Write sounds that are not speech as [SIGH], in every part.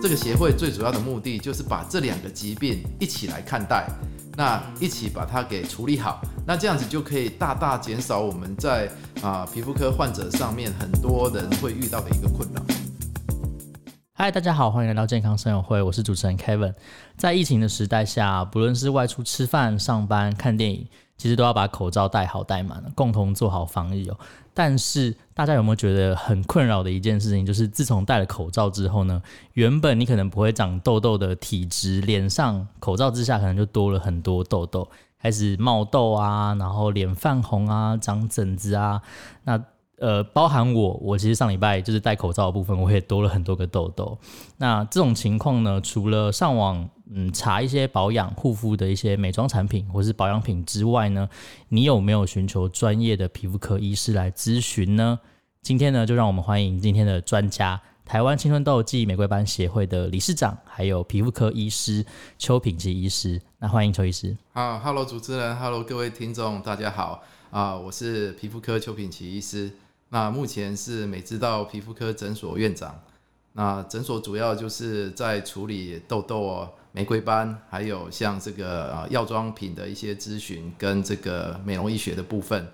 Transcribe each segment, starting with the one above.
这个协会最主要的目的就是把这两个疾病一起来看待，那一起把它给处理好，那这样子就可以大大减少我们在啊皮肤科患者上面很多人会遇到的一个困扰。嗨，大家好，欢迎来到健康生友会，我是主持人 Kevin。在疫情的时代下，不论是外出吃饭、上班、看电影，其实都要把口罩戴好戴满，共同做好防疫哦。但是大家有没有觉得很困扰的一件事情，就是自从戴了口罩之后呢，原本你可能不会长痘痘的体质，脸上口罩之下可能就多了很多痘痘，开始冒痘啊，然后脸泛红啊，长疹子啊，那。呃，包含我，我其实上礼拜就是戴口罩的部分，我也多了很多个痘痘。那这种情况呢，除了上网嗯查一些保养护肤的一些美妆产品或是保养品之外呢，你有没有寻求专业的皮肤科医师来咨询呢？今天呢，就让我们欢迎今天的专家，台湾青春痘暨玫瑰斑协会的理事长，还有皮肤科医师邱品琦医师。那欢迎邱医师。好，Hello 主持人，Hello 各位听众，大家好啊，我是皮肤科邱品琦医师。那目前是美知道皮肤科诊所院长。那诊所主要就是在处理痘痘哦、玫瑰斑，还有像这个啊药妆品的一些咨询跟这个美容医学的部分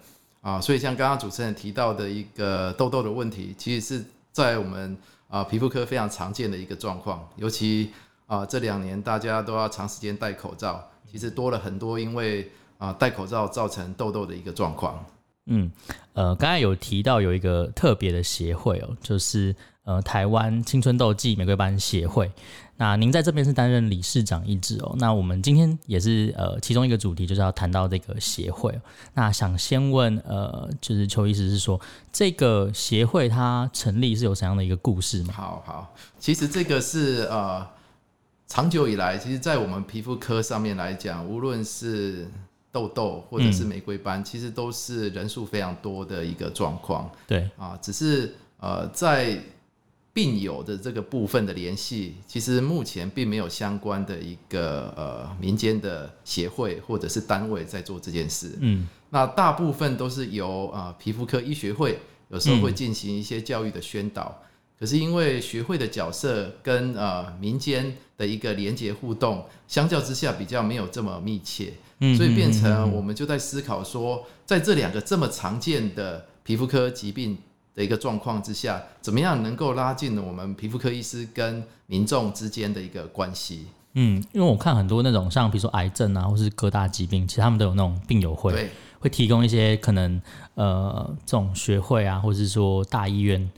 啊。所以像刚刚主持人提到的一个痘痘的问题，其实是在我们啊皮肤科非常常见的一个状况。尤其啊这两年大家都要长时间戴口罩，其实多了很多因为啊戴口罩造成痘痘的一个状况。嗯，呃，刚才有提到有一个特别的协会哦，就是呃台湾青春痘暨玫瑰斑协会。那您在这边是担任理事长一职哦。那我们今天也是呃其中一个主题就是要谈到这个协会。那想先问呃，就是邱医师是说这个协会它成立是有怎样的一个故事吗？好好，其实这个是呃长久以来，其实在我们皮肤科上面来讲，无论是痘痘或者是玫瑰斑，嗯、其实都是人数非常多的一个状况。对啊，只是呃，在病友的这个部分的联系，其实目前并没有相关的一个呃民间的协会或者是单位在做这件事。嗯，那大部分都是由啊、呃、皮肤科医学会有时候会进行一些教育的宣导。嗯、可是因为学会的角色跟呃民间的一个连结互动，相较之下比较没有这么密切。所以变成我们就在思考说，在这两个这么常见的皮肤科疾病的一个状况之下，怎么样能够拉近我们皮肤科医师跟民众之间的一个关系？嗯，因为我看很多那种像比如说癌症啊，或是各大疾病，其实他们都有那种病友会，对会提供一些可能呃这种学会啊，或者是说大医院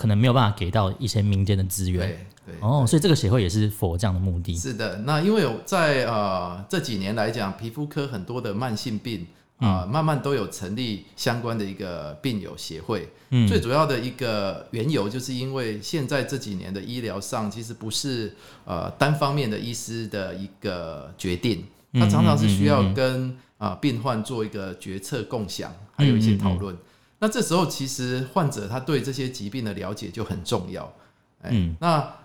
可能没有办法给到一些民间的资源。对哦，所以这个协会也是 for 这样的目的。是的，那因为在呃这几年来讲，皮肤科很多的慢性病啊、呃，慢慢都有成立相关的一个病友协会。嗯，最主要的一个缘由，就是因为现在这几年的医疗上，其实不是呃单方面的医师的一个决定，它常常是需要跟啊、呃、病患做一个决策共享，还有一些讨论。那这时候，其实患者他对这些疾病的了解就很重要。欸、嗯，那。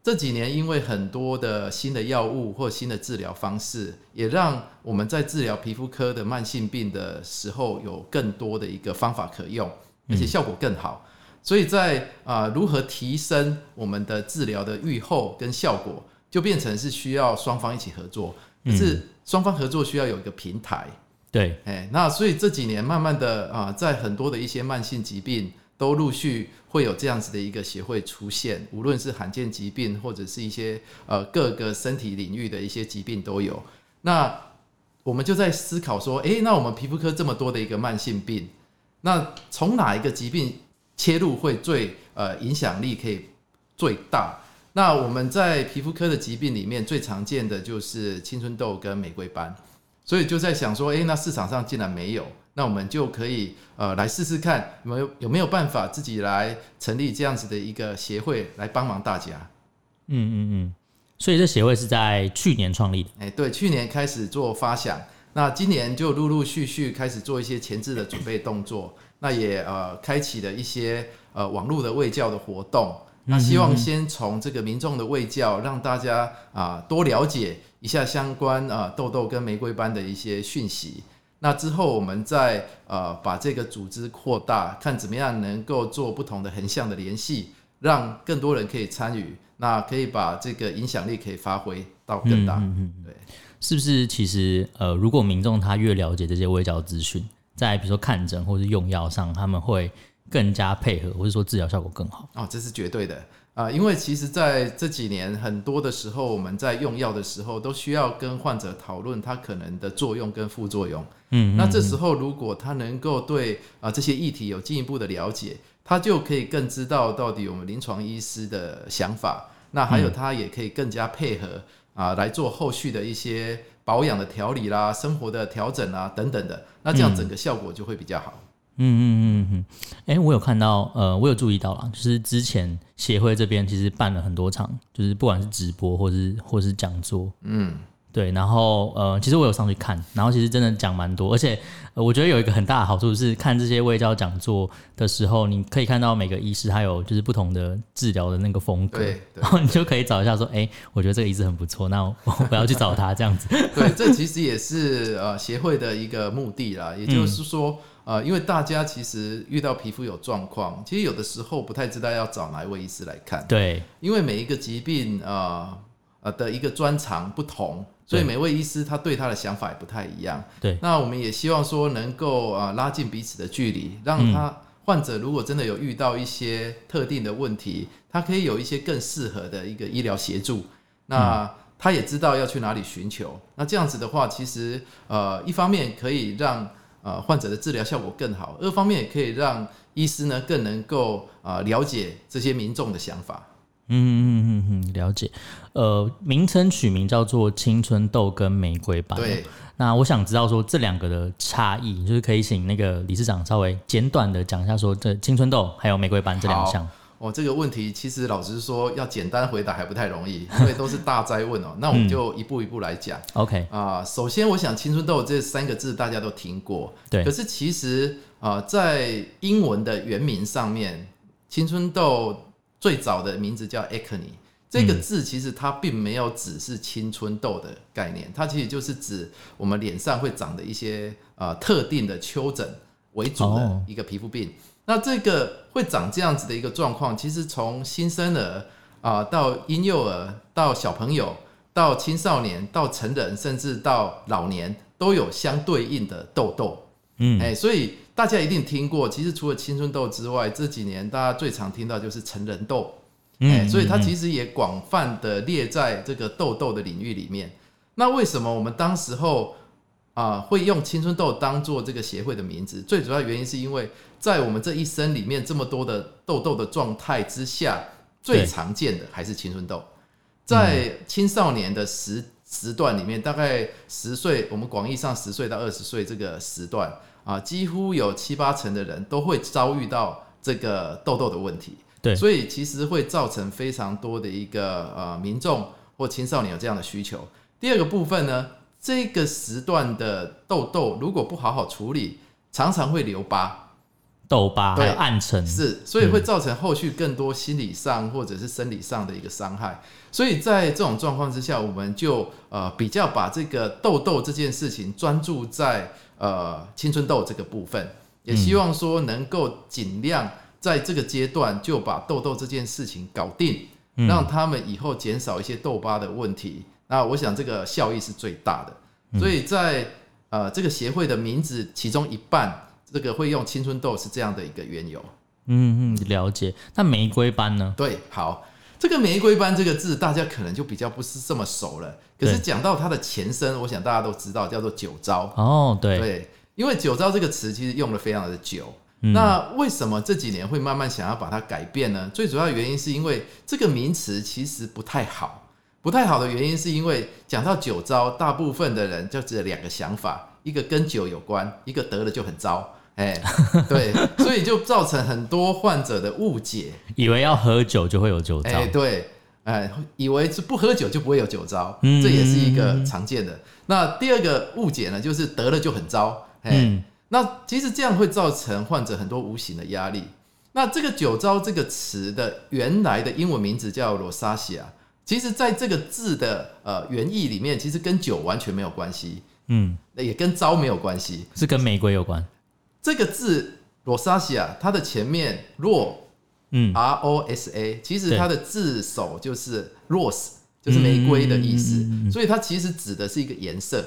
这几年，因为很多的新的药物或新的治疗方式，也让我们在治疗皮肤科的慢性病的时候，有更多的一个方法可用，而且效果更好。所以在啊，如何提升我们的治疗的预后跟效果，就变成是需要双方一起合作。可是双方合作需要有一个平台。对，哎，那所以这几年慢慢的啊，在很多的一些慢性疾病。都陆续会有这样子的一个协会出现，无论是罕见疾病或者是一些呃各个身体领域的一些疾病都有。那我们就在思考说，诶，那我们皮肤科这么多的一个慢性病，那从哪一个疾病切入会最呃影响力可以最大？那我们在皮肤科的疾病里面最常见的就是青春痘跟玫瑰斑，所以就在想说，诶，那市场上竟然没有。那我们就可以呃来试试看有没有有没有办法自己来成立这样子的一个协会来帮忙大家。嗯嗯嗯。所以这协会是在去年创立的。哎，对，去年开始做发想，那今年就陆陆续续开始做一些前置的准备动作。那也呃开启了一些呃网络的卫教的活动。那希望先从这个民众的卫教，让大家啊、呃、多了解一下相关啊、呃、痘痘跟玫瑰斑的一些讯息。那之后，我们再呃把这个组织扩大，看怎么样能够做不同的横向的联系，让更多人可以参与，那可以把这个影响力可以发挥到更大。嗯嗯，对，是不是？其实呃，如果民众他越了解这些卫教资讯，在比如说看诊或是用药上，他们会更加配合，或者说治疗效果更好。哦，这是绝对的。啊，因为其实在这几年，很多的时候，我们在用药的时候，都需要跟患者讨论它可能的作用跟副作用。嗯，那这时候如果他能够对啊这些议题有进一步的了解，他就可以更知道到底我们临床医师的想法。那还有他也可以更加配合啊来做后续的一些保养的调理啦、生活的调整啊等等的。那这样整个效果就会比较好。嗯嗯嗯嗯，哎、欸，我有看到，呃，我有注意到啦，就是之前协会这边其实办了很多场，就是不管是直播或是或是讲座，嗯，对，然后呃，其实我有上去看，然后其实真的讲蛮多，而且、呃、我觉得有一个很大的好处是，看这些卫教讲座的时候，你可以看到每个医师他有就是不同的治疗的那个风格，对，然后你就可以找一下说，哎、欸，我觉得这个医师很不错，那我我要去找他这样子。对，[LAUGHS] 这其实也是呃协会的一个目的啦，也就是说。嗯呃，因为大家其实遇到皮肤有状况，其实有的时候不太知道要找哪一位医师来看。对，因为每一个疾病啊呃，呃的一个专长不同，所以每位医师他对他的想法也不太一样。对，那我们也希望说能够啊、呃、拉近彼此的距离，让他患者如果真的有遇到一些特定的问题，他可以有一些更适合的一个医疗协助。那他也知道要去哪里寻求。那这样子的话，其实呃一方面可以让呃，患者的治疗效果更好。二方面也可以让医师呢更能够啊、呃、了解这些民众的想法。嗯嗯嗯嗯，了解。呃，名称取名叫做青春痘跟玫瑰斑。对。那我想知道说这两个的差异，就是可以请那个理事长稍微简短的讲一下，说这青春痘还有玫瑰斑这两项。哦，这个问题其实老实说要简单回答还不太容易，因为都是大灾问哦。那我们就一步一步来讲。OK 啊，首先我想青春痘这三个字大家都听过，对。可是其实啊，在英文的原名上面，青春痘最早的名字叫 acne，这个字其实它并没有只是青春痘的概念，它其实就是指我们脸上会长的一些啊特定的丘疹为主的一个皮肤病。那这个会长这样子的一个状况，其实从新生儿啊、呃、到婴幼儿，到小朋友，到青少年，到成人，甚至到老年，都有相对应的痘痘。嗯，哎，所以大家一定听过，其实除了青春痘之外，这几年大家最常听到就是成人痘。哎，所以它其实也广泛的列在这个痘痘的领域里面。那为什么我们当时候啊会用青春痘当做这个协会的名字？最主要原因是因为。在我们这一生里面，这么多的痘痘的状态之下，最常见的还是青春痘。在青少年的时时段里面，大概十岁，我们广义上十岁到二十岁这个时段啊，几乎有七八成的人都会遭遇到这个痘痘的问题。对，所以其实会造成非常多的一个呃民众或青少年有这样的需求。第二个部分呢，这个时段的痘痘如果不好好处理，常常会留疤。痘疤还有暗沉，是，所以会造成后续更多心理上或者是生理上的一个伤害。所以在这种状况之下，我们就呃比较把这个痘痘这件事情专注在呃青春痘这个部分，也希望说能够尽量在这个阶段就把痘痘这件事情搞定，让他们以后减少一些痘疤的问题。那我想这个效益是最大的。所以在呃这个协会的名字其中一半。这个会用青春痘是这样的一个缘由，嗯嗯，了解。那玫瑰斑呢？对，好，这个玫瑰斑这个字大家可能就比较不是这么熟了。可是讲到它的前身，我想大家都知道，叫做酒糟。哦，对对，因为酒糟这个词其实用了非常的久。嗯。那为什么这几年会慢慢想要把它改变呢？最主要的原因是因为这个名词其实不太好，不太好的原因是因为讲到酒糟，大部分的人就只有两个想法，一个跟酒有关，一个得了就很糟。哎，[LAUGHS] 对，所以就造成很多患者的误解，以为要喝酒就会有酒糟。哎，对，哎，以为是不喝酒就不会有酒糟，嗯，这也是一个常见的。那第二个误解呢，就是得了就很糟。哎，嗯，那其实这样会造成患者很多无形的压力。那这个酒糟这个词的原来的英文名字叫 rosacea，其实在这个字的呃原意里面，其实跟酒完全没有关系。嗯，也跟糟没有关系，是跟玫瑰有关。这个字 rosacea 它的前面 ro 嗯，R O S A，其实它的字首就是 rose，就是玫瑰的意思，所以它其实指的是一个颜色，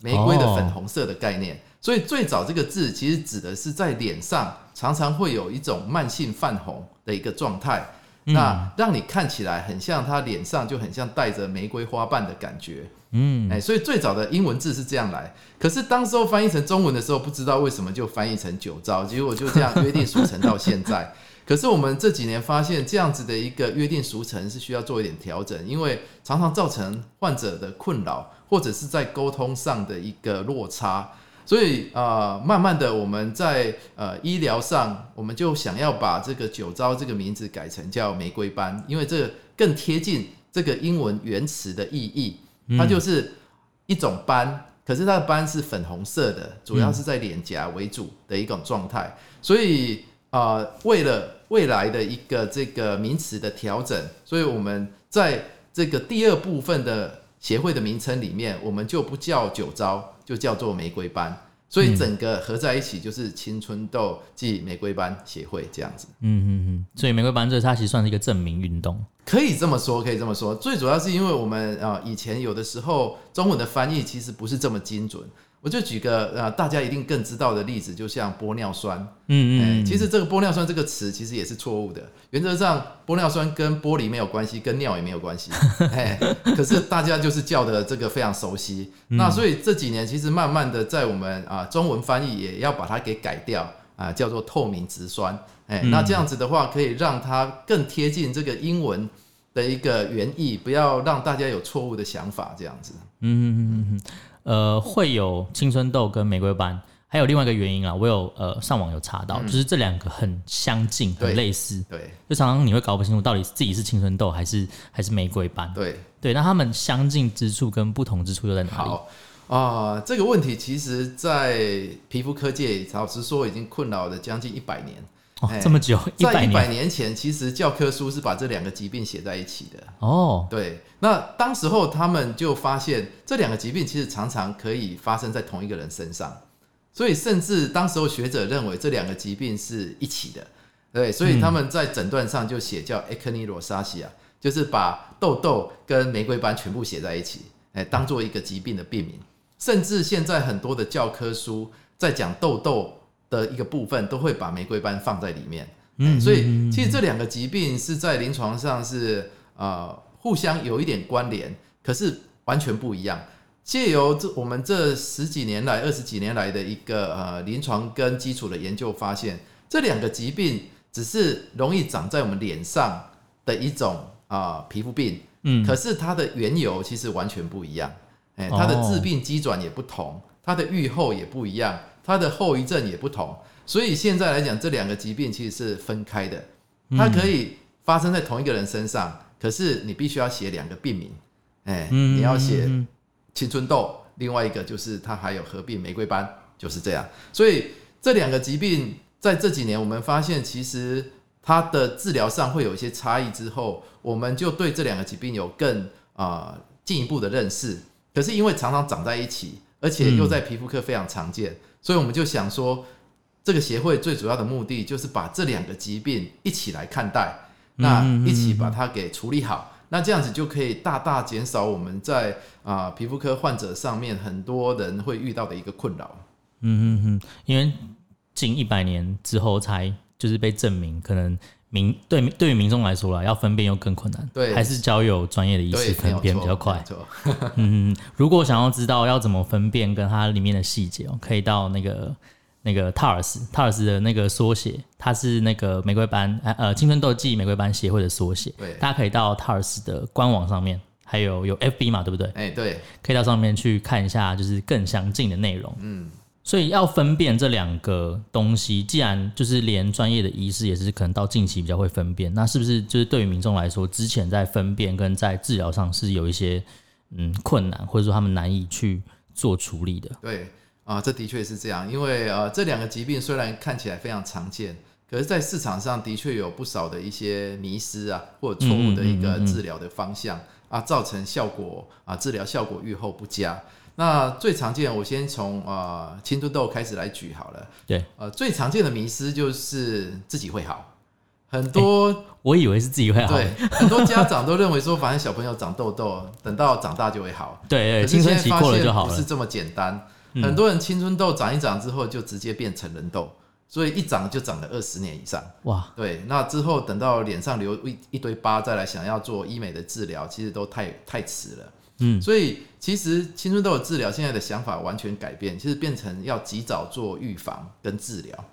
玫瑰的粉红色的概念。所以最早这个字其实指的是在脸上常常会有一种慢性泛红的一个状态，那让你看起来很像他脸上就很像带着玫瑰花瓣的感觉。嗯，哎，所以最早的英文字是这样来，可是当时候翻译成中文的时候，不知道为什么就翻译成酒糟，结果就这样约定俗成到现在。[LAUGHS] 可是我们这几年发现，这样子的一个约定俗成是需要做一点调整，因为常常造成患者的困扰，或者是在沟通上的一个落差。所以啊、呃，慢慢的我们在呃医疗上，我们就想要把这个酒糟这个名字改成叫玫瑰斑，因为这个更贴近这个英文原词的意义，它就是一种斑，可是它的斑是粉红色的，主要是在脸颊为主的一种状态。所以啊、呃，为了未来的一个这个名词的调整，所以我们在这个第二部分的协会的名称里面，我们就不叫酒糟，就叫做玫瑰斑。所以整个合在一起就是青春痘暨玫瑰斑协会这样子。嗯嗯嗯。所以玫瑰斑这它其实算是一个证明运动，可以这么说，可以这么说。最主要是因为我们啊以前有的时候中文的翻译其实不是这么精准。我就举个呃，大家一定更知道的例子，就像玻尿酸。嗯嗯，其实这个玻尿酸这个词其实也是错误的。原则上，玻尿酸跟玻璃没有关系，跟尿也没有关系。[LAUGHS] 哎，可是大家就是叫的这个非常熟悉。那所以这几年其实慢慢的在我们啊中文翻译也要把它给改掉啊，叫做透明质酸。哎，那这样子的话可以让它更贴近这个英文的一个原意，不要让大家有错误的想法，这样子。嗯嗯嗯嗯。呃，会有青春痘跟玫瑰斑，还有另外一个原因啊，我有呃上网有查到，嗯、就是这两个很相近，很类似，对，对就常常你会搞不清楚到底自己是青春痘还是还是玫瑰斑，对对，那他们相近之处跟不同之处又在哪里？好啊、呃，这个问题其实在皮肤科界，老实说已经困扰了将近一百年。哦，这么久，在一百年前，其实教科书是把这两个疾病写在一起的。哦，对，那当时候他们就发现这两个疾病其实常常可以发生在同一个人身上，所以甚至当时候学者认为这两个疾病是一起的。对，所以他们在诊断上就写叫 acne rosacea，就是把痘痘跟玫瑰斑全部写在一起，哎，当做一个疾病的病名。甚至现在很多的教科书在讲痘痘。的一个部分都会把玫瑰斑放在里面，嗯，所以其实这两个疾病是在临床上是呃互相有一点关联，可是完全不一样。借由这我们这十几年来、二十几年来的一个呃临床跟基础的研究发现，这两个疾病只是容易长在我们脸上的一种啊、呃、皮肤病，嗯，可是它的缘由其实完全不一样，哎，它的致病机转也不同，它的预后也不一样。它的后遗症也不同，所以现在来讲，这两个疾病其实是分开的。它可以发生在同一个人身上，可是你必须要写两个病名。哎，你要写青春痘，另外一个就是它还有合并玫瑰斑，就是这样。所以这两个疾病在这几年，我们发现其实它的治疗上会有一些差异。之后，我们就对这两个疾病有更啊进一步的认识。可是因为常常长在一起，而且又在皮肤科非常常见。所以我们就想说，这个协会最主要的目的就是把这两个疾病一起来看待，那一起把它给处理好，那这样子就可以大大减少我们在啊皮肤科患者上面很多人会遇到的一个困扰。嗯嗯嗯，因为近一百年之后才就是被证明，可能民对对于民众来说啦，要分辨又更困难，对，还是交由专业的医师分辨比较快。嗯，如果想要知道要怎么分辨跟它里面的细节哦，可以到那个那个 TARS，TARS 的那个缩写，它是那个玫瑰斑呃青春痘暨玫瑰斑协会的缩写。对，大家可以到 TARS 的官网上面，还有有 FB 嘛，对不对？哎，对，可以到上面去看一下，就是更详尽的内容。嗯。所以要分辨这两个东西，既然就是连专业的医师也是可能到近期比较会分辨，那是不是就是对于民众来说，之前在分辨跟在治疗上是有一些嗯困难，或者说他们难以去做处理的？对啊，这的确是这样，因为呃这两个疾病虽然看起来非常常见，可是在市场上的确有不少的一些迷失啊，或者错误的一个治疗的方向啊，造成效果啊治疗效果愈后不佳。那最常见，我先从呃青春痘开始来举好了。对，呃最常见的迷失就是自己会好，很多、欸、我以为是自己会好，对，很多家长都认为说，反正小朋友长痘痘，等到长大就会好。对 [LAUGHS] 对，青春期过了就好了。不是这么简单，很多人青春痘长一长之后，就直接变成人痘。所以一长就长了二十年以上，哇！对，那之后等到脸上留一一堆疤，再来想要做医美的治疗，其实都太太迟了。嗯，所以其实青春痘的治疗现在的想法完全改变，其实变成要及早做预防跟治疗，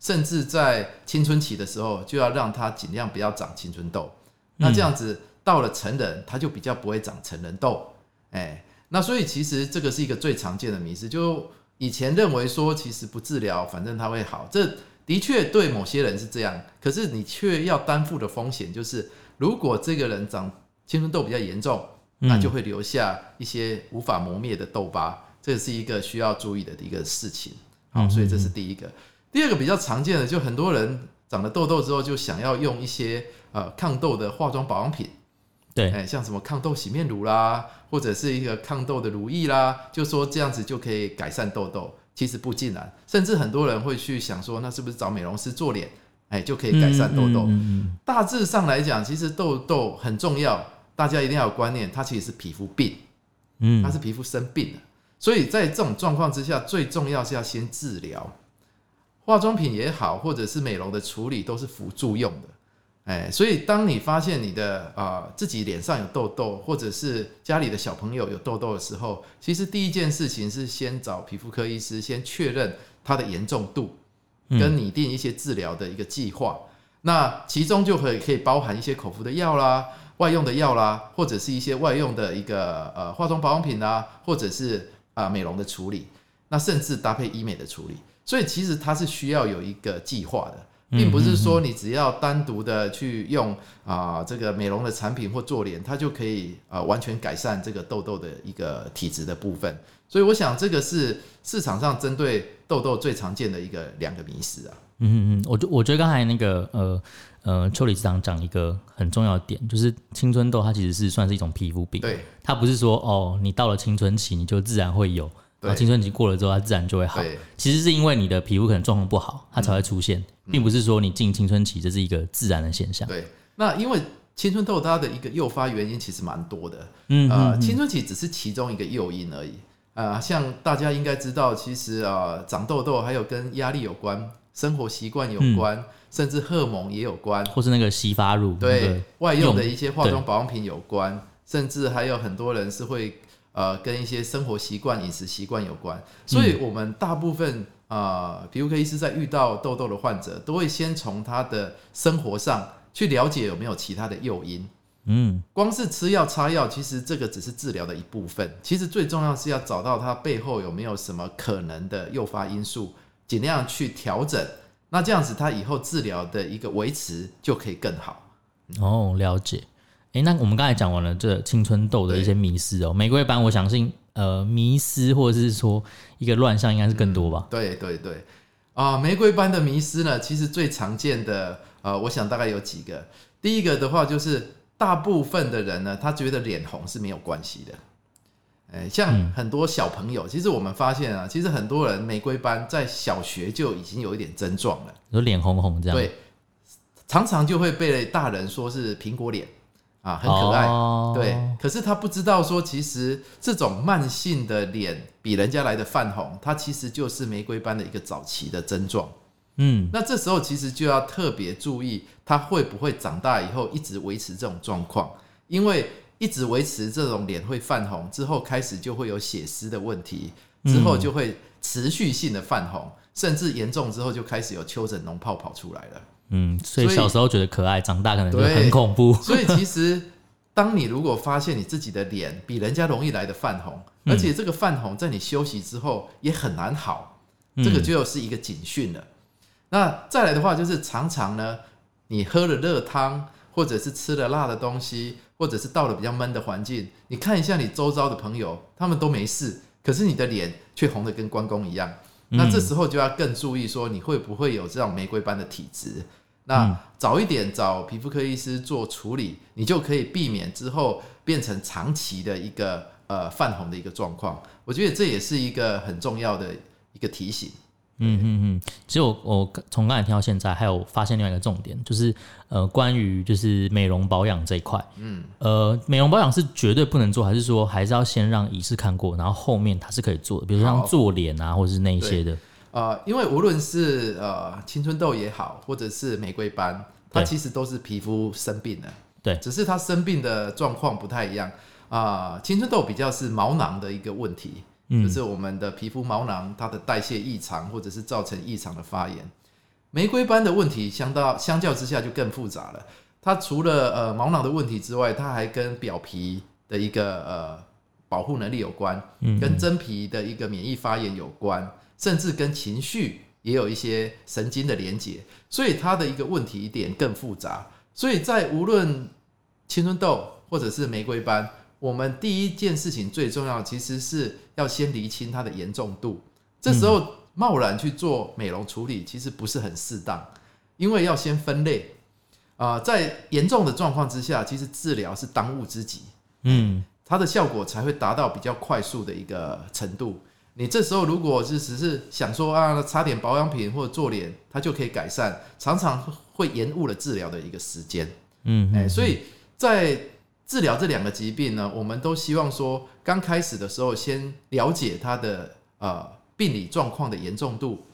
甚至在青春期的时候就要让它尽量不要长青春痘。那这样子到了成人，它就比较不会长成人痘。哎，那所以其实这个是一个最常见的迷思，就。以前认为说，其实不治疗，反正它会好。这的确对某些人是这样，可是你却要担负的风险就是，如果这个人长青春痘比较严重，那就会留下一些无法磨灭的痘疤，这是一个需要注意的一个事情。好，所以这是第一个。第二个比较常见的，就很多人长了痘痘之后，就想要用一些呃抗痘的化妆保养品。对，哎，像什么抗痘洗面乳啦，或者是一个抗痘的乳液啦，就说这样子就可以改善痘痘。其实不尽然，甚至很多人会去想说，那是不是找美容师做脸，哎，就可以改善痘痘？嗯嗯嗯嗯。大致上来讲，其实痘痘很重要，大家一定要有观念，它其实是皮肤病，嗯，它是皮肤生病了。所以在这种状况之下，最重要是要先治疗，化妆品也好，或者是美容的处理，都是辅助用的。哎，所以当你发现你的啊、呃、自己脸上有痘痘，或者是家里的小朋友有痘痘的时候，其实第一件事情是先找皮肤科医师，先确认它的严重度，跟拟定一些治疗的一个计划。嗯、那其中就可以可以包含一些口服的药啦、外用的药啦，或者是一些外用的一个呃化妆保养品啦，或者是啊、呃、美容的处理，那甚至搭配医美的处理。所以其实它是需要有一个计划的。并不是说你只要单独的去用啊这个美容的产品或做脸，它就可以啊完全改善这个痘痘的一个体质的部分。所以我想这个是市场上针对痘痘最常见的一个两个迷思啊。嗯嗯嗯，我我觉得刚才那个呃呃邱理事长讲一个很重要的点，就是青春痘它其实是算是一种皮肤病，对，它不是说哦你到了青春期你就自然会有。对，青春期过了之后，它自然就会好。其实是因为你的皮肤可能状况不好，它才会出现，嗯、并不是说你进青春期这是一个自然的现象。对，那因为青春痘它的一个诱发原因其实蛮多的。嗯，呃，青春期只是其中一个诱因而已。呃，像大家应该知道，其实啊、呃，长痘痘还有跟压力有关，生活习惯有关，嗯、甚至荷尔蒙也有关，或是那个洗发乳，对，那个、外用的一些化妆保养品有关，甚至还有很多人是会。呃，跟一些生活习惯、饮食习惯有关，所以我们大部分啊，皮肤科医师在遇到痘痘的患者，都会先从他的生活上去了解有没有其他的诱因。嗯，光是吃药擦药，其实这个只是治疗的一部分。其实最重要是要找到它背后有没有什么可能的诱发因素，尽量去调整。那这样子，他以后治疗的一个维持就可以更好。哦，了解。哎，那我们刚才讲完了这青春痘的一些迷思哦，玫瑰斑，我相信呃迷思或者是说一个乱象应该是更多吧？嗯、对对对，啊，玫瑰斑的迷思呢，其实最常见的呃，我想大概有几个。第一个的话就是大部分的人呢，他觉得脸红是没有关系的。哎，像很多小朋友，嗯、其实我们发现啊，其实很多人玫瑰斑在小学就已经有一点症状了，有脸红红这样。对，常常就会被大人说是苹果脸。啊，很可爱，哦、对。可是他不知道说，其实这种慢性的脸比人家来的泛红，它其实就是玫瑰斑的一个早期的症状。嗯，那这时候其实就要特别注意，它会不会长大以后一直维持这种状况？因为一直维持这种脸会泛红之后，开始就会有血丝的问题，之后就会持续性的泛红，甚至严重之后就开始有丘疹脓泡跑出来了。嗯，所以小时候觉得可爱，长大可能就很恐怖。[LAUGHS] 所以其实，当你如果发现你自己的脸比人家容易来的泛红，而且这个泛红在你休息之后也很难好，这个就是一个警讯了。那再来的话，就是常常呢，你喝了热汤，或者是吃了辣的东西，或者是到了比较闷的环境，你看一下你周遭的朋友，他们都没事，可是你的脸却红的跟关公一样。那这时候就要更注意，说你会不会有这种玫瑰般的体质？那早一点找皮肤科医师做处理，你就可以避免之后变成长期的一个呃泛红的一个状况。我觉得这也是一个很重要的一个提醒。嗯嗯嗯，其实我我从刚才听到现在，还有发现另外一个重点，就是呃，关于就是美容保养这一块，嗯，呃，美容保养是绝对不能做，还是说还是要先让医师看过，然后后面他是可以做的，比如说像做脸啊，或者是那一些的。呃，因为无论是呃青春痘也好，或者是玫瑰斑，它其实都是皮肤生病的，对，只是它生病的状况不太一样。啊、呃。青春痘比较是毛囊的一个问题。就是我们的皮肤毛囊它的代谢异常，或者是造成异常的发炎。玫瑰斑的问题相到相较之下就更复杂了。它除了呃毛囊的问题之外，它还跟表皮的一个呃保护能力有关，跟真皮的一个免疫发炎有关，甚至跟情绪也有一些神经的连结。所以它的一个问题点更复杂。所以在无论青春痘或者是玫瑰斑。我们第一件事情最重要，其实是要先厘清它的严重度。这时候贸然去做美容处理，其实不是很适当，因为要先分类。啊，在严重的状况之下，其实治疗是当务之急。嗯，它的效果才会达到比较快速的一个程度。你这时候如果是只是想说啊，擦点保养品或者做脸，它就可以改善，常常会延误了治疗的一个时间。嗯，哎，所以在治疗这两个疾病呢，我们都希望说，刚开始的时候先了解它的呃病理状况的严重度，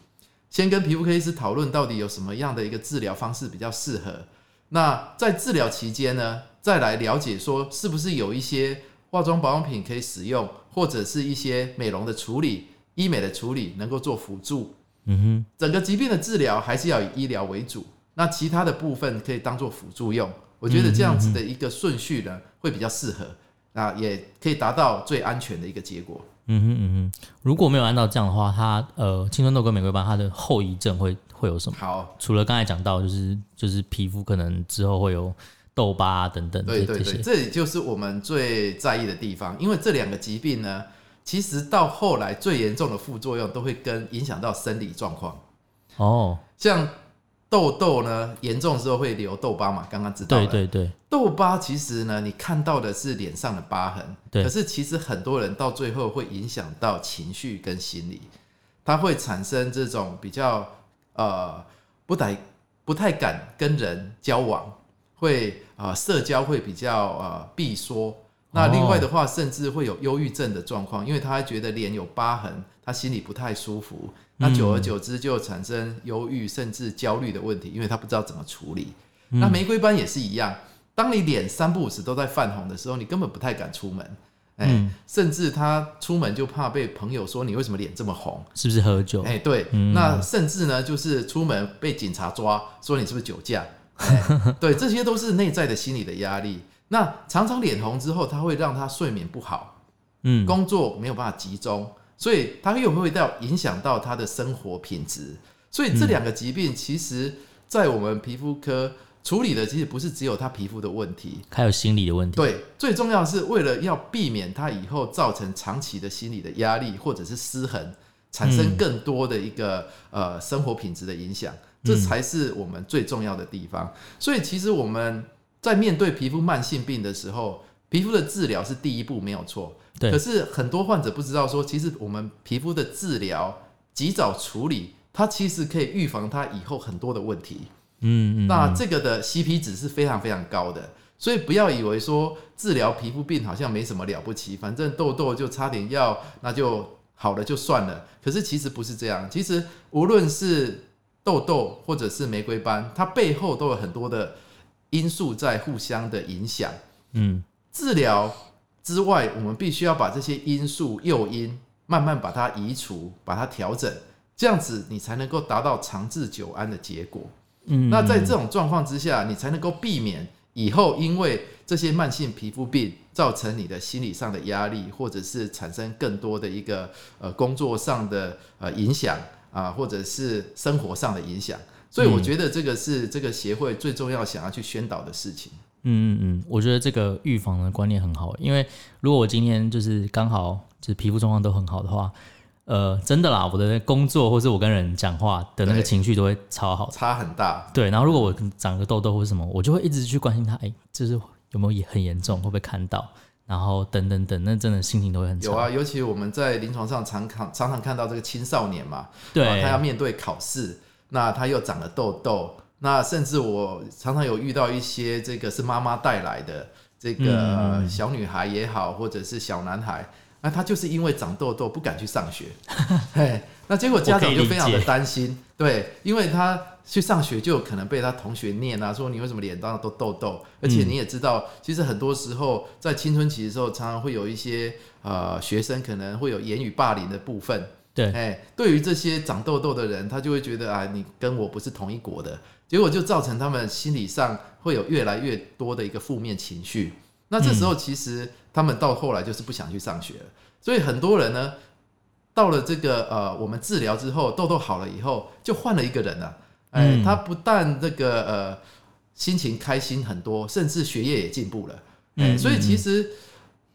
先跟皮肤科医师讨论到底有什么样的一个治疗方式比较适合。那在治疗期间呢，再来了解说是不是有一些化妆保养品可以使用，或者是一些美容的处理、医美的处理能够做辅助。嗯哼，整个疾病的治疗还是要以医疗为主，那其他的部分可以当做辅助用。我觉得这样子的一个顺序呢，会比较适合，那也可以达到最安全的一个结果。嗯哼嗯哼，如果没有按照这样的话，它呃青春痘跟玫瑰斑它的后遗症会会有什么？好，除了刚才讲到，就是就是皮肤可能之后会有痘疤啊等等。对对对，这里就是我们最在意的地方，因为这两个疾病呢，其实到后来最严重的副作用都会跟影响到生理状况。哦，像。痘痘呢，严重的时候会留痘疤嘛？刚刚知道。对对对，痘疤其实呢，你看到的是脸上的疤痕，对。可是其实很多人到最后会影响到情绪跟心理，它会产生这种比较呃不太不太敢跟人交往，会啊、呃、社交会比较呃闭缩。那另外的话，甚至会有忧郁症的状况，因为他觉得脸有疤痕，他心里不太舒服。那久而久之就产生忧郁甚至焦虑的问题，因为他不知道怎么处理。那玫瑰斑也是一样，当你脸三不五时都在泛红的时候，你根本不太敢出门，哎，甚至他出门就怕被朋友说你为什么脸这么红，是不是喝酒？哎，对，那甚至呢，就是出门被警察抓，说你是不是酒驾？[LAUGHS] 对，这些都是内在的心理的压力。那常常脸红之后，他会让他睡眠不好，嗯，工作没有办法集中。所以它又会到影响到他的生活品质，所以这两个疾病其实，在我们皮肤科处理的，其实不是只有他皮肤的问题，还有心理的问题。对，最重要的是为了要避免他以后造成长期的心理的压力或者是失衡，产生更多的一个呃生活品质的影响，这才是我们最重要的地方。所以其实我们在面对皮肤慢性病的时候，皮肤的治疗是第一步，没有错。对，可是很多患者不知道说，其实我们皮肤的治疗及早处理，它其实可以预防它以后很多的问题。嗯嗯。那这个的 CP 值是非常非常高的，所以不要以为说治疗皮肤病好像没什么了不起，反正痘痘就擦点药，那就好了就算了。可是其实不是这样，其实无论是痘痘或者是玫瑰斑，它背后都有很多的因素在互相的影响。嗯，治疗。之外，我们必须要把这些因素诱因慢慢把它移除，把它调整，这样子你才能够达到长治久安的结果。嗯，那在这种状况之下，你才能够避免以后因为这些慢性皮肤病造成你的心理上的压力，或者是产生更多的一个呃工作上的呃影响啊，或者是生活上的影响。所以我觉得这个是这个协会最重要想要去宣导的事情。嗯嗯嗯嗯，我觉得这个预防的观念很好，因为如果我今天就是刚好就是皮肤状况都很好的话，呃，真的啦，我的工作或是我跟人讲话的那个情绪都会超好，差很大。对，然后如果我长个痘痘或者什么，我就会一直去关心它，哎，就是有没有也很严重，会不会看到？然后等等等，那真的心情都会很差。有啊，尤其我们在临床上常看常常看到这个青少年嘛，对，他要面对考试，那他又长了痘痘，那甚至我常常有遇到一些这个是妈妈带来的这个小女孩也好，或者是小男孩。那他就是因为长痘痘不敢去上学，[LAUGHS] 嘿，那结果家长就非常的担心，对，因为他去上学就有可能被他同学念啊，说你为什么脸上都痘痘，而且你也知道，其实很多时候在青春期的时候，常常会有一些呃学生可能会有言语霸凌的部分，对，哎，对于这些长痘痘的人，他就会觉得啊，你跟我不是同一国的，结果就造成他们心理上会有越来越多的一个负面情绪。那这时候其实他们到后来就是不想去上学了，所以很多人呢，到了这个呃我们治疗之后，痘痘好了以后，就换了一个人了。哎，他不但这个呃心情开心很多，甚至学业也进步了。哎，所以其实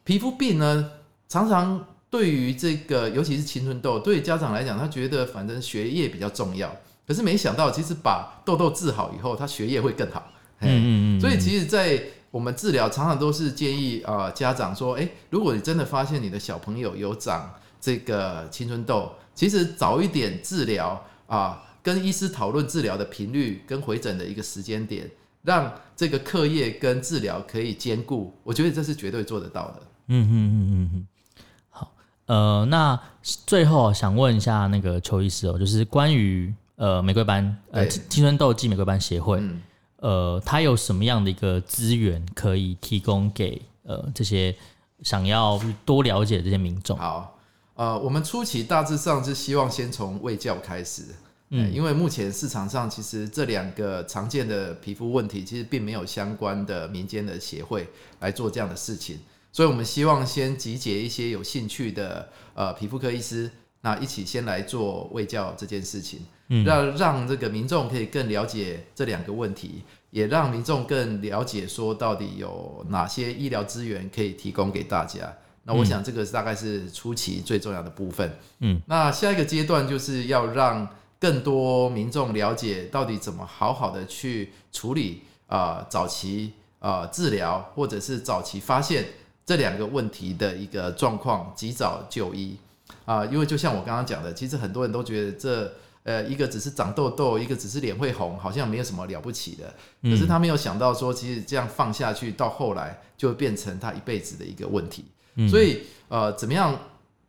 皮肤病呢，常常对于这个尤其是青春痘，对于家长来讲，他觉得反正学业比较重要。可是没想到，其实把痘痘治好以后，他学业会更好。嗯嗯嗯，所以其实，在我们治疗常常都是建议啊、呃，家长说，诶，如果你真的发现你的小朋友有长这个青春痘，其实早一点治疗啊，跟医师讨论治疗的频率跟回诊的一个时间点，让这个课业跟治疗可以兼顾，我觉得这是绝对做得到的。嗯嗯嗯嗯嗯。好，呃，那最后想问一下那个邱医师哦，就是关于呃玫瑰班呃青春痘暨玫瑰班协会。嗯呃，它有什么样的一个资源可以提供给呃这些想要多了解的这些民众？好，呃，我们初期大致上是希望先从卫教开始，嗯，因为目前市场上其实这两个常见的皮肤问题，其实并没有相关的民间的协会来做这样的事情，所以我们希望先集结一些有兴趣的呃皮肤科医师，那一起先来做卫教这件事情。让让这个民众可以更了解这两个问题，也让民众更了解说到底有哪些医疗资源可以提供给大家。那我想这个大概是初期最重要的部分。嗯，那下一个阶段就是要让更多民众了解到底怎么好好的去处理啊、呃、早期啊、呃、治疗或者是早期发现这两个问题的一个状况，及早就医啊、呃。因为就像我刚刚讲的，其实很多人都觉得这。呃，一个只是长痘痘，一个只是脸会红，好像没有什么了不起的。可是他没有想到说，其实这样放下去，到后来就会变成他一辈子的一个问题。所以，呃，怎么样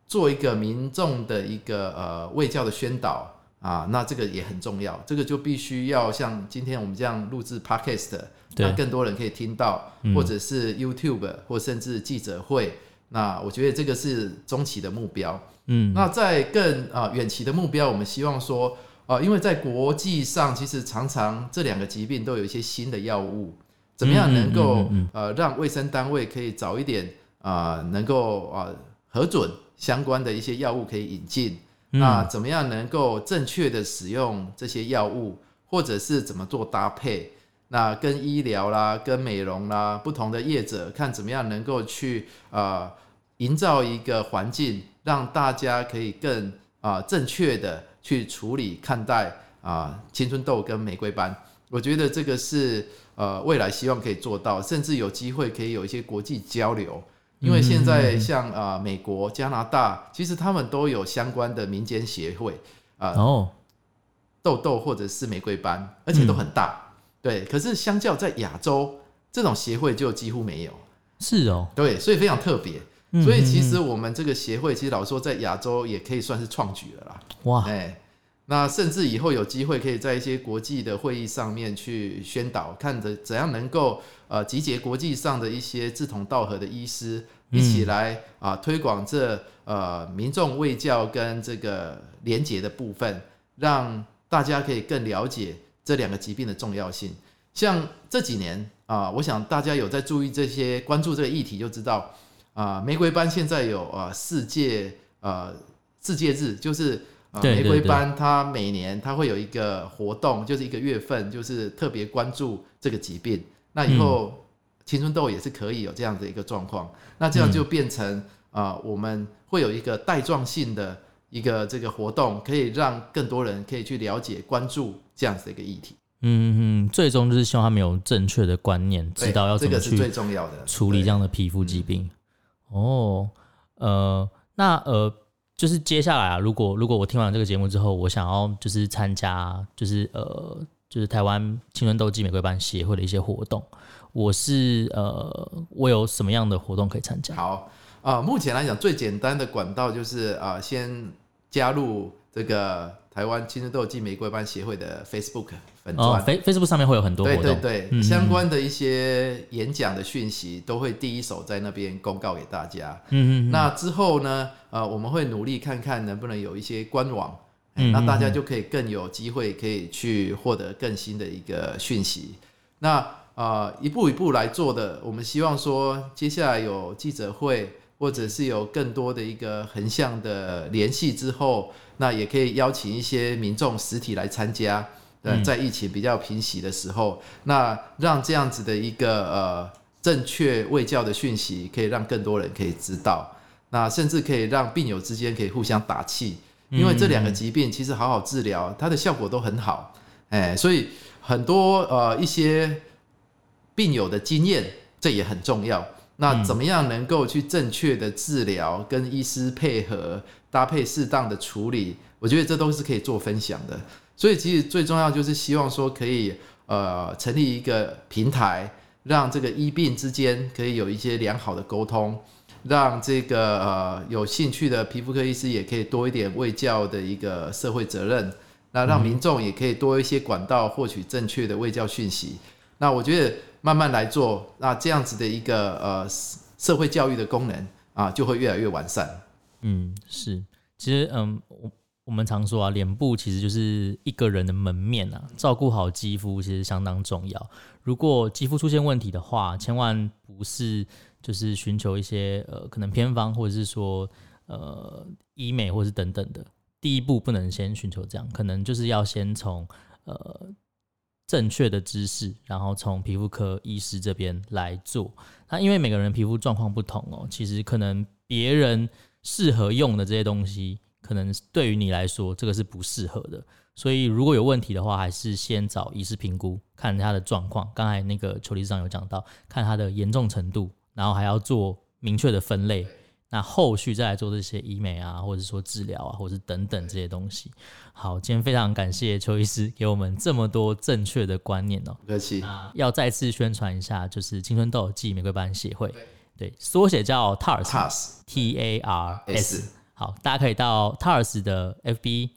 做一个民众的一个呃卫教的宣导啊？那这个也很重要。这个就必须要像今天我们这样录制 Podcast，让更多人可以听到，或者是 YouTube，或甚至记者会。那我觉得这个是中期的目标。嗯，那在更啊远期的目标，我们希望说，啊，因为在国际上，其实常常这两个疾病都有一些新的药物，怎么样能够呃让卫生单位可以早一点啊，能够啊核准相关的一些药物可以引进，那怎么样能够正确的使用这些药物，或者是怎么做搭配，那跟医疗啦、跟美容啦不同的业者看怎么样能够去啊营造一个环境。让大家可以更啊、呃、正确的去处理看待啊、呃、青春痘跟玫瑰斑，我觉得这个是呃未来希望可以做到，甚至有机会可以有一些国际交流，因为现在像啊、呃、美国、加拿大，其实他们都有相关的民间协会啊，呃 oh. 痘痘或者是玫瑰斑，而且都很大，嗯、对。可是相较在亚洲，这种协会就几乎没有，是哦，对，所以非常特别。所以其实我们这个协会，其实老实说在亚洲也可以算是创举了啦。哇，哎，那甚至以后有机会可以在一些国际的会议上面去宣导，看着怎样能够呃集结国际上的一些志同道合的医师一起来啊推广这呃民众卫教跟这个廉洁的部分，让大家可以更了解这两个疾病的重要性。像这几年啊，我想大家有在注意这些关注这个议题，就知道。啊，玫瑰斑现在有啊世界呃世界日，就是啊玫瑰斑，它每年它会有一个活动，就是一个月份，就是特别关注这个疾病。那以后青春痘也是可以有这样的一个状况，那这样就变成啊我们会有一个带状性的一个这个活动，可以让更多人可以去了解关注这样子的一个议题。嗯嗯，最终就是希望他们有正确的观念，知道要怎么去最重要的处理这样的皮肤疾病。哦，呃，那呃，就是接下来啊，如果如果我听完这个节目之后，我想要就是参加，就是呃，就是台湾青春斗技玫瑰班协会的一些活动，我是呃，我有什么样的活动可以参加？好啊，目前来讲最简单的管道就是啊，先加入这个。台湾青春斗暨玫瑰班协会的 Facebook 粉专，Facebook 上面会有很多活动，对对对，相关的一些演讲的讯息都会第一手在那边公告给大家。嗯嗯。那之后呢，呃，我们会努力看看能不能有一些官网，那大家就可以更有机会可以去获得更新的一个讯息。那呃，一步一步来做的，我们希望说，接下来有记者会，或者是有更多的一个横向的联系之后。那也可以邀请一些民众实体来参加，呃，在疫情比较平息的时候，嗯、那让这样子的一个呃正确卫教的讯息，可以让更多人可以知道，那甚至可以让病友之间可以互相打气，因为这两个疾病其实好好治疗，它的效果都很好，哎，所以很多呃一些病友的经验，这也很重要。那怎么样能够去正确的治疗，跟医师配合？搭配适当的处理，我觉得这都是可以做分享的。所以其实最重要就是希望说可以呃成立一个平台，让这个医病之间可以有一些良好的沟通，让这个呃有兴趣的皮肤科医师也可以多一点卫教的一个社会责任，那让民众也可以多一些管道获取正确的卫教讯息。那我觉得慢慢来做，那这样子的一个呃社会教育的功能啊就会越来越完善。嗯，是，其实，嗯，我我们常说啊，脸部其实就是一个人的门面啊，照顾好肌肤其实相当重要。如果肌肤出现问题的话，千万不是就是寻求一些呃可能偏方，或者是说呃医美，或是等等的。第一步不能先寻求这样，可能就是要先从呃正确的知识，然后从皮肤科医师这边来做。那因为每个人皮肤状况不同哦，其实可能别人。适合用的这些东西，可能对于你来说，这个是不适合的。所以如果有问题的话，还是先找医师评估，看他的状况。刚才那个邱理事长有讲到，看他的严重程度，然后还要做明确的分类。那后续再来做这些医美啊，或者说治疗啊，或者是等等这些东西。好，今天非常感谢邱医师给我们这么多正确的观念哦。不客气。要再次宣传一下，就是青春斗技玫瑰班协会。对，缩写叫 TARS，T A R S。好，大家可以到 TARS 的 FB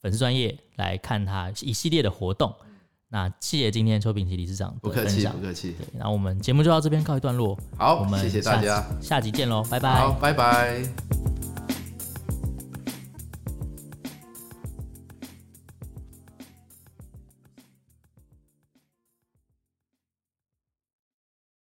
粉丝专业来看他一系列的活动。那谢谢今天邱秉奇理事长的分享，不客气，不客气。那我们节目就到这边告一段落。好，我们谢谢大家，下集见喽，拜拜。好，拜拜。